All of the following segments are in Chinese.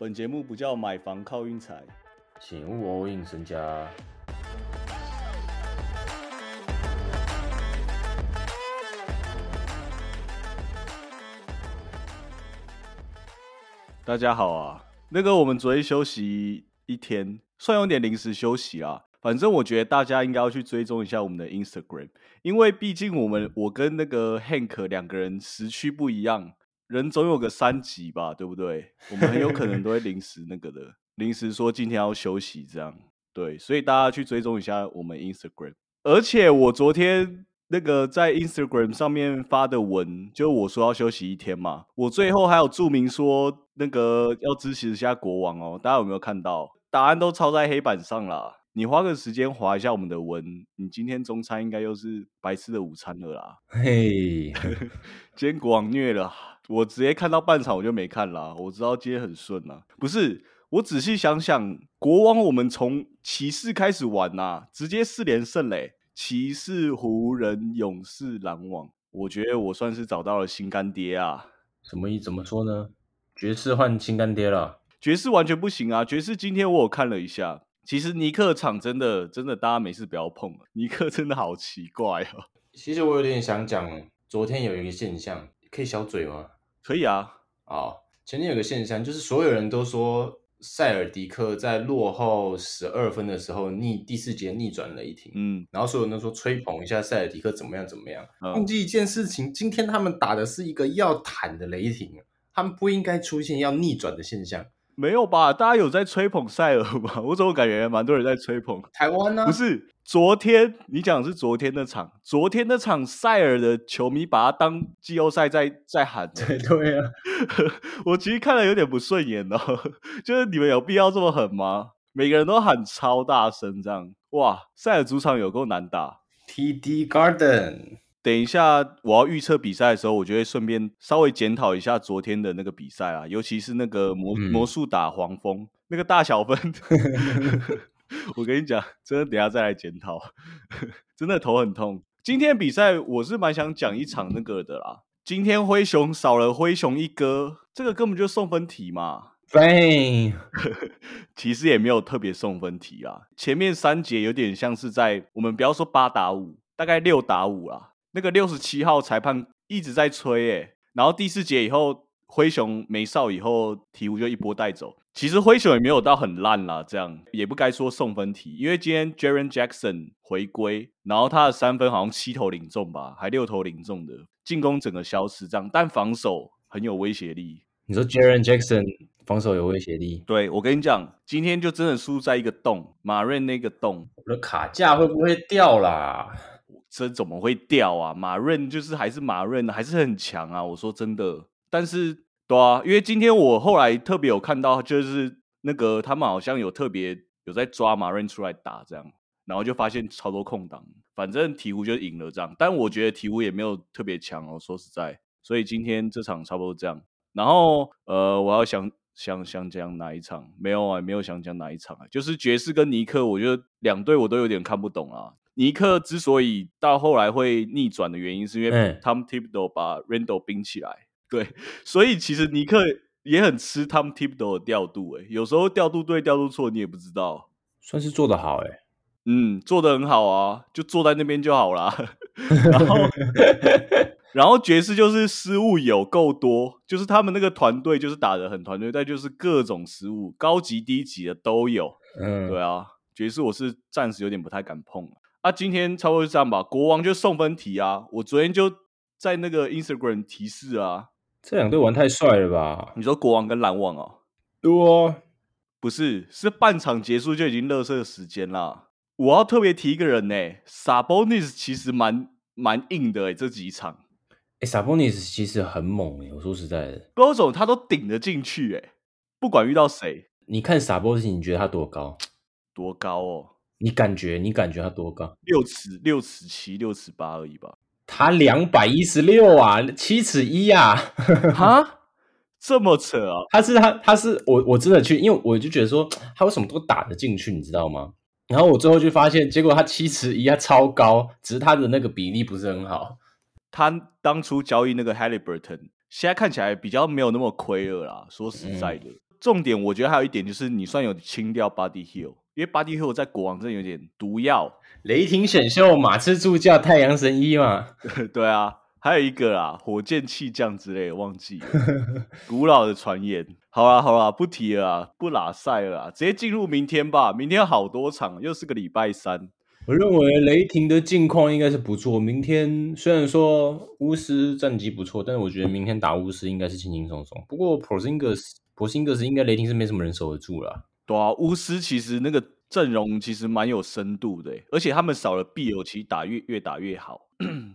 本节目不叫买房靠运财，请勿 all in 身家。大家好啊，那个我们昨天休息一天，算有点临时休息啊。反正我觉得大家应该要去追踪一下我们的 Instagram，因为毕竟我们我跟那个 Hank 两个人时区不一样，人总有个三级吧，对不对？我们很有可能都会临时那个的，临时说今天要休息这样。对，所以大家去追踪一下我们 Instagram。而且我昨天那个在 Instagram 上面发的文，就我说要休息一天嘛，我最后还有注明说那个要支持一下国王哦，大家有没有看到？答案都抄在黑板上啦。你花个时间划一下我们的文，你今天中餐应该又是白吃的午餐了啦。嘿，今天国王虐了，我直接看到半场我就没看啦。我知道今天很顺啦，不是？我仔细想想，国王我们从骑士开始玩呐，直接四连胜嘞。骑士、湖人、勇士、篮网，我觉得我算是找到了新干爹啊。什么意？怎么说呢？爵士换新干爹了？爵士完全不行啊！爵士今天我有看了一下。其实尼克场真的真的，大家没事不要碰。尼克真的好奇怪哦。其实我有点想讲，昨天有一个现象，可以小嘴吗？可以啊。哦，前天有个现象，就是所有人都说塞尔迪克在落后十二分的时候逆第四节逆转雷霆。嗯，然后所有人都说吹捧一下塞尔迪克怎么样怎么样。忘记一件事情，今天他们打的是一个要坦的雷霆，他们不应该出现要逆转的现象。没有吧？大家有在吹捧塞尔吗？我怎么感觉蛮多人在吹捧台湾呢？不是，昨天你讲的是昨天那场，昨天那场塞尔的球迷把他当季后赛在在喊。对对啊，我其实看了有点不顺眼哦，就是你们有必要这么狠吗？每个人都喊超大声，这样哇！塞尔主场有够难打，TD Garden。等一下，我要预测比赛的时候，我就会顺便稍微检讨一下昨天的那个比赛啊，尤其是那个魔魔术打黄蜂那个大小分，我跟你讲，真的等下再来检讨，真的头很痛。今天比赛我是蛮想讲一场那个的啦，今天灰熊少了灰熊一哥，这个根本就送分题嘛。对，其实也没有特别送分题啊，前面三节有点像是在我们不要说八打五，大概六打五啦。那个六十七号裁判一直在吹诶，然后第四节以后灰熊没哨以后，鹈鹕就一波带走。其实灰熊也没有到很烂啦，这样也不该说送分题，因为今天 Jaren Jackson 回归，然后他的三分好像七投零中吧，还六投零中的进攻整个消失这样，但防守很有威胁力。你说 Jaren Jackson 防守有威胁力？对我跟你讲，今天就真的输在一个洞，马瑞那个洞，我的卡架会不会掉啦？这怎么会掉啊？马润就是还是马润，还是很强啊！我说真的，但是对啊，因为今天我后来特别有看到，就是那个他们好像有特别有在抓马润出来打这样，然后就发现超多空档，反正鹈鹕就赢了这样。但我觉得鹈鹕也没有特别强哦，说实在，所以今天这场差不多这样。然后呃，我要想想想讲哪一场？没有啊，没有想讲哪一场啊，就是爵士跟尼克，我觉得两队我都有点看不懂啊。尼克之所以到后来会逆转的原因，是因为 Tom Thibodeau 把 Randall 冰起来。对，所以其实尼克也很吃 Tom Thibodeau 的调度。哎，有时候调度对，调度错，你也不知道。算是做的好，哎，嗯，做的很好啊，就坐在那边就好啦。然后，然后爵士就是失误有够多，就是他们那个团队就是打的很团队，但就是各种失误，高级低级的都有。嗯，对啊，爵士我是暂时有点不太敢碰。啊，今天差不多是这样吧。国王就送分题啊，我昨天就在那个 Instagram 提示啊。这两队玩太帅了吧？你说国王跟篮网哦？对，不是，是半场结束就已经乐色时间啦。我要特别提一个人呢，Sabonis 其实蛮蛮硬的哎，这几场。哎，Sabonis 其实很猛哎，我说实在的，高总他都顶得进去哎，不管遇到谁。你看 Sabonis，你觉得他多高？多高哦？你感觉你感觉他多高？六尺六尺七六尺八而已吧。他两百一十六啊，七尺一啊，哈，这么扯啊！他是他他是我我真的去，因为我就觉得说他为什么都打得进去，你知道吗？然后我最后就发现，结果他七尺一，他超高，只是他的那个比例不是很好。他当初交易那个 Halliburton，现在看起来比较没有那么亏了啦。说实在的，重点，我觉得还有一点就是你算有清掉 Body Hill，因为 Body Hill 在国王真的有点毒药。雷霆选秀马刺助教太阳神医嘛？对啊，还有一个啦，火箭气将之类，忘记了，古老的传言。好啦好啦，不提了，不拉赛了，直接进入明天吧。明天好多场，又是个礼拜三。我认为雷霆的近况应该是不错。明天虽然说巫师战绩不错，但是我觉得明天打巫师应该是轻轻松松。不过 p o r z i n g s p o r z i n g s 应该雷霆是没什么人守得住了。对啊，巫师其实那个阵容其实蛮有深度的，而且他们少了必有，其实打越越打越好。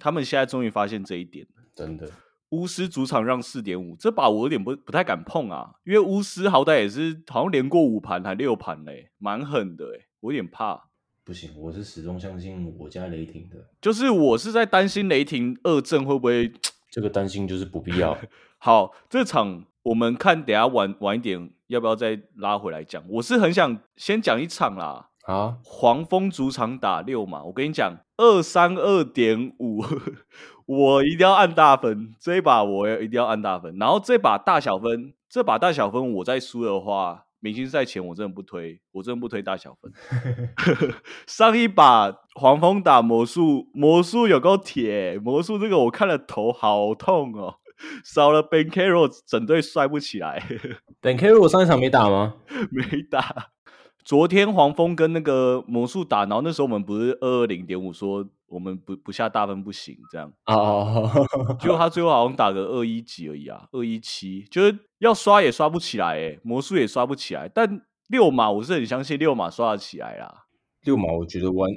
他们现在终于发现这一点了。真的，巫师主场让四点五，这把我有点不不太敢碰啊，因为巫师好歹也是好像连过五盘还六盘嘞，蛮狠的哎，我有点怕。不行，我是始终相信我家雷霆的。就是我是在担心雷霆二阵会不会？这个担心就是不必要。好，这场我们看，等下晚晚一点要不要再拉回来讲？我是很想先讲一场啦。啊，黄蜂主场打六嘛，我跟你讲，二三二点五，我一定要按大分。这一把我要一定要按大分。然后这把大小分，这把大小分，我再输的话。明星赛前我真的不推，我真的不推大小分。上一把黄蜂打魔术，魔术有够铁，魔术这个我看了头好痛哦，少了 Ben Carroll 整队帅不起来。Ben Carroll 上一场没打吗？没打。昨天黄蜂跟那个魔术打，然后那时候我们不是二二零点五说。我们不不下大分不行，这样哦。结果他最后好像打个二一几而已啊，二一七，就是要刷也刷不起来，哎，魔术也刷不起来。但六马我是很相信六马刷得起来啦。六马我觉得玩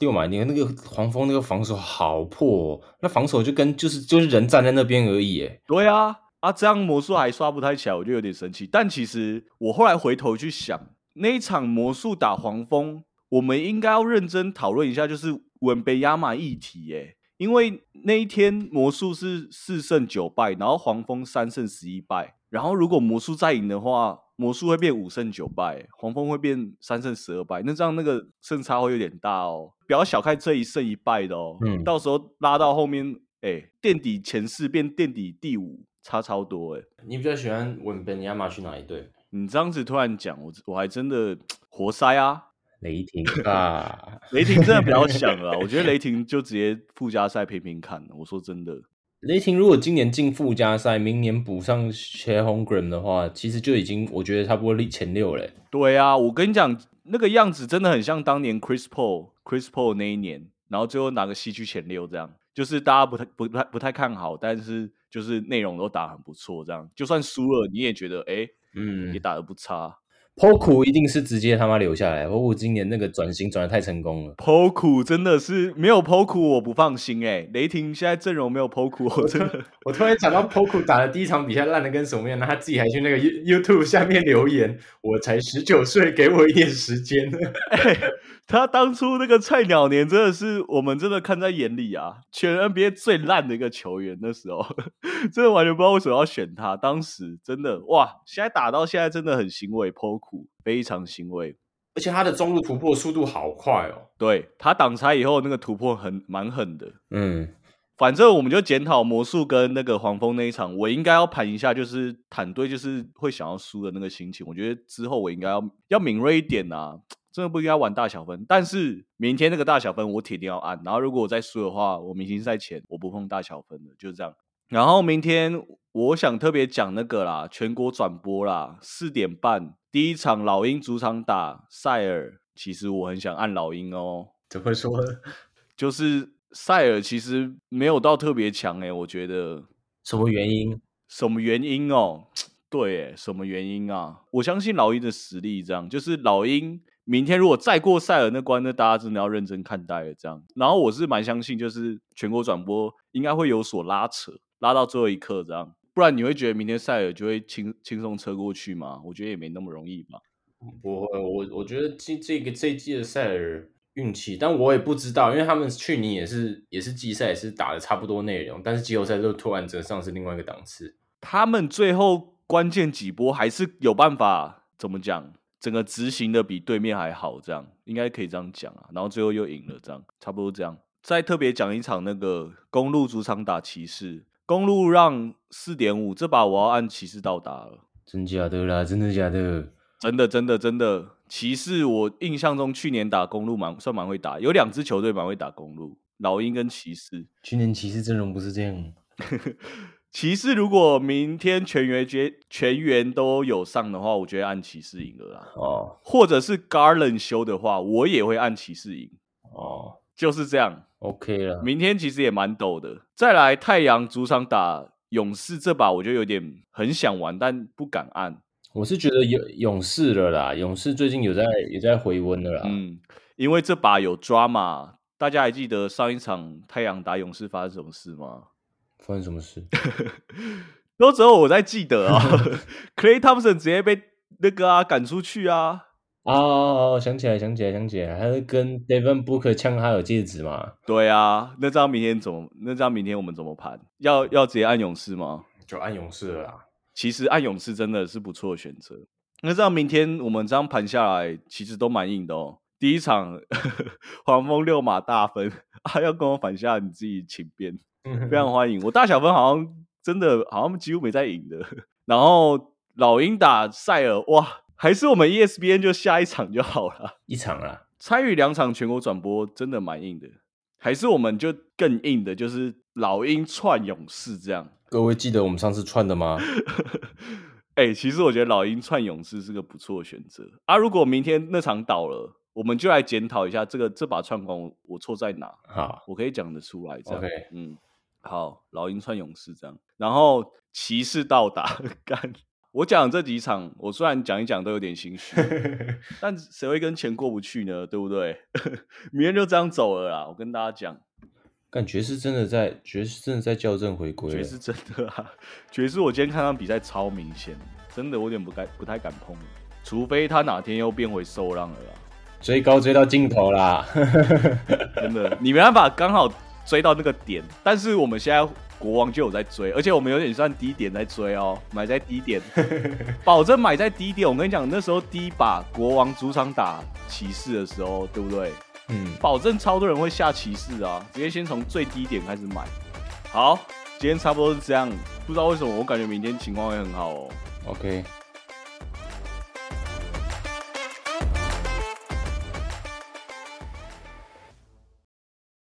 六马，你看那个黄蜂那个防守好破，那防守就跟就是就是人站在那边而已，哎。对啊，啊这样魔术还刷不太起来，我就有点生气。但其实我后来回头去想，那一场魔术打黄蜂，我们应该要认真讨论一下，就是。稳被亚马议题耶，因为那一天魔术是四胜九败，然后黄蜂三胜十一败，然后如果魔术再赢的话，魔术会变五胜九败，黄蜂会变三胜十二败，那这样那个胜差会有点大哦，不要小看这一胜一败的哦，嗯，到时候拉到后面，哎，垫底前四变垫底第五，差超多哎。你比较喜欢稳本亚马去哪一队？你这样子突然讲，我我还真的活塞啊。雷霆 啊，雷霆真的不要想了。我觉得 雷霆就直接附加赛拼拼看。我说真的，雷霆如果今年进附加赛，明年补上 c h e r Holmgren 的话，其实就已经我觉得差不多前六嘞。对啊，我跟你讲，那个样子真的很像当年 Chris Paul，Chris Paul 那一年，然后最后拿个西区前六，这样就是大家不太不太不太看好，但是就是内容都打很不错，这样就算输了你也觉得哎，嗯，也打的不差。Poku 一定是直接他妈留下来。Poku 今年那个转型转的太成功了。Poku 真的是没有 Poku 我不放心哎。雷霆现在阵容没有 Poku，我真的。我突然想到 Poku 打的第一场比赛烂的跟什么样，那他自己还去那个 YouTube 下面留言：“我才十九岁，给我一点时间。”他当初那个菜鸟年真的是我们真的看在眼里啊，全 NBA 最烂的一个球员。那时候 真的完全不知道为什么要选他。当时真的哇，现在打到现在真的很欣慰，Poku 非常欣慰，而且他的中路突破速度好快哦。对他挡拆以后那个突破很蛮狠的。嗯，反正我们就检讨魔术跟那个黄蜂那一场，我应该要盘一下，就是坦队就是会想要输的那个心情。我觉得之后我应该要要敏锐一点啊。真的不应该玩大小分，但是明天那个大小分我铁定要按。然后如果我再输的话，我明星赛前我不碰大小分的，就是这样。然后明天我想特别讲那个啦，全国转播啦，四点半第一场老鹰主场打塞尔，其实我很想按老鹰哦。怎么说呢？就是塞尔其实没有到特别强诶，我觉得。什么原因？什么原因哦？对，什么原因啊？我相信老鹰的实力，这样就是老鹰。明天如果再过塞尔那关，那大家真的要认真看待了。这样，然后我是蛮相信，就是全国转播应该会有所拉扯，拉到最后一刻这样，不然你会觉得明天塞尔就会轻轻松车过去吗？我觉得也没那么容易吧。我我我觉得这这个这一季的塞尔运气，但我也不知道，因为他们去年也是也是季赛也是打的差不多内容，但是季后赛就突然折上是另外一个档次。他们最后关键几波还是有办法，怎么讲？整个执行的比对面还好，这样应该可以这样讲啊。然后最后又赢了，这样差不多这样。再特别讲一场那个公路主场打骑士，公路让四点五，这把我要按骑士到达了。真假的啦，真的假的？真的真的真的。骑士，我印象中去年打公路蛮算蛮会打，有两支球队蛮会打公路，老鹰跟骑士。去年骑士阵容不是这样。骑士如果明天全员全全员都有上的话，我觉得按骑士赢了啦。哦，或者是 Garland 修的话，我也会按骑士赢。哦，就是这样。OK 了。明天其实也蛮陡的。再来，太阳主场打勇士这把，我就有点很想玩，但不敢按。我是觉得勇勇士了啦，勇士最近有在有在回温了啦。嗯，因为这把有抓嘛。大家还记得上一场太阳打勇士发生什么事吗？发生什么事？都只有我在记得啊。Clay Thompson 直接被那个啊赶出去啊！啊，想起来，想起来，想起来，还是跟 Devin Booker 抢他有戒指嘛？对啊，那张明天怎么？那张明天我们怎么盘？要要直接按勇士吗？就按勇士了啦。其实按勇士真的是不错的选择。那这样明天我们这样盘下来，其实都蛮硬的哦。第一场 黄蜂六马大分，啊，要跟我反下，你自己请便。非常欢迎，我大小分好像真的好像几乎没在赢的。然后老鹰打塞尔，哇，还是我们 ESPN 就下一场就好了，一场啊。参与两场全国转播真的蛮硬的，还是我们就更硬的，就是老鹰串勇士这样。各位记得我们上次串的吗？哎，其实我觉得老鹰串勇士是个不错的选择啊。如果明天那场倒了。我们就来检讨一下这个这把串光我错在哪？好，我可以讲得出来。这样，嗯，好，老鹰串勇士这样，然后骑士到达 干。我讲这几场，我虽然讲一讲都有点心虚，但谁会跟钱过不去呢？对不对？明天就这样走了啦。我跟大家讲，感爵士真的在爵士真的在校正回归。爵士真的啊，爵士我今天看他比赛超明显，真的我有点不敢不太敢碰，除非他哪天又变回受让了啦。追高追到尽头啦，真的，你没办法刚好追到那个点。但是我们现在国王就有在追，而且我们有点算低点在追哦，买在低点，保证买在低点。我跟你讲，那时候第一把国王主场打骑士的时候，对不对？嗯，保证超多人会下骑士啊，直接先从最低点开始买。好，今天差不多是这样，不知道为什么我感觉明天情况会很好哦。OK。